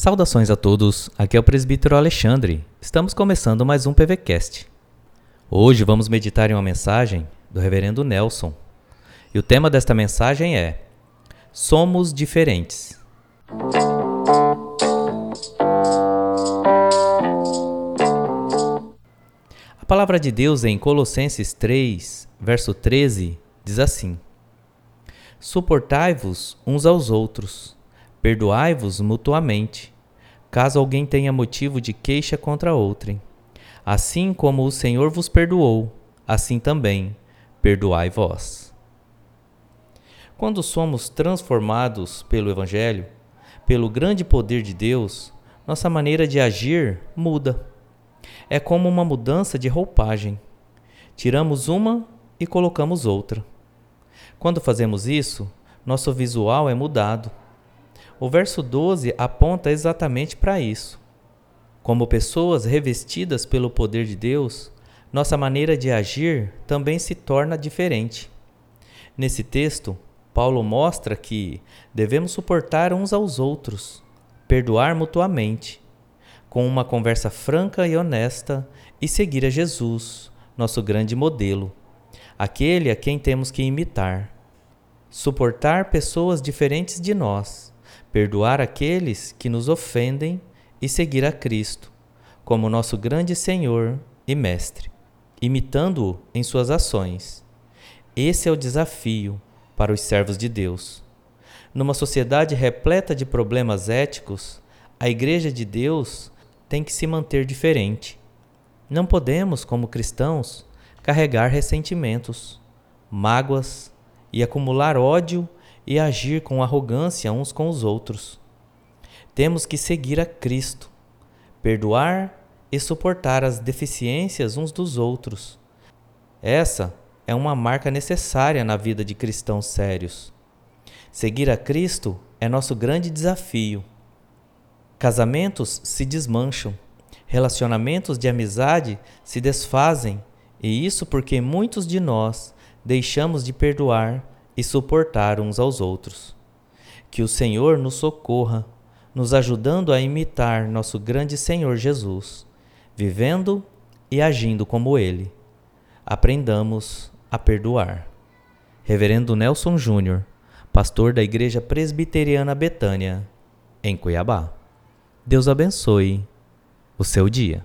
Saudações a todos, aqui é o presbítero Alexandre. Estamos começando mais um PVCast. Hoje vamos meditar em uma mensagem do reverendo Nelson. E o tema desta mensagem é Somos diferentes. A palavra de Deus em Colossenses 3, verso 13, diz assim: Suportai-vos uns aos outros Perdoai-vos mutuamente, caso alguém tenha motivo de queixa contra outrem. Assim como o Senhor vos perdoou, assim também perdoai vós. Quando somos transformados pelo Evangelho, pelo grande poder de Deus, nossa maneira de agir muda. É como uma mudança de roupagem. Tiramos uma e colocamos outra. Quando fazemos isso, nosso visual é mudado o verso 12 aponta exatamente para isso. Como pessoas revestidas pelo poder de Deus, nossa maneira de agir também se torna diferente. Nesse texto, Paulo mostra que devemos suportar uns aos outros, perdoar mutuamente, com uma conversa franca e honesta e seguir a Jesus, nosso grande modelo, aquele a quem temos que imitar. Suportar pessoas diferentes de nós perdoar aqueles que nos ofendem e seguir a Cristo como nosso grande Senhor e Mestre, imitando-o em suas ações. Esse é o desafio para os servos de Deus. Numa sociedade repleta de problemas éticos, a Igreja de Deus tem que se manter diferente. Não podemos, como cristãos, carregar ressentimentos, mágoas e acumular ódio e agir com arrogância uns com os outros. Temos que seguir a Cristo, perdoar e suportar as deficiências uns dos outros. Essa é uma marca necessária na vida de cristãos sérios. Seguir a Cristo é nosso grande desafio. Casamentos se desmancham, relacionamentos de amizade se desfazem, e isso porque muitos de nós deixamos de perdoar e suportar uns aos outros. Que o Senhor nos socorra, nos ajudando a imitar nosso grande Senhor Jesus, vivendo e agindo como Ele. Aprendamos a perdoar. Reverendo Nelson Júnior, pastor da Igreja Presbiteriana Betânia, em Cuiabá. Deus abençoe o seu dia.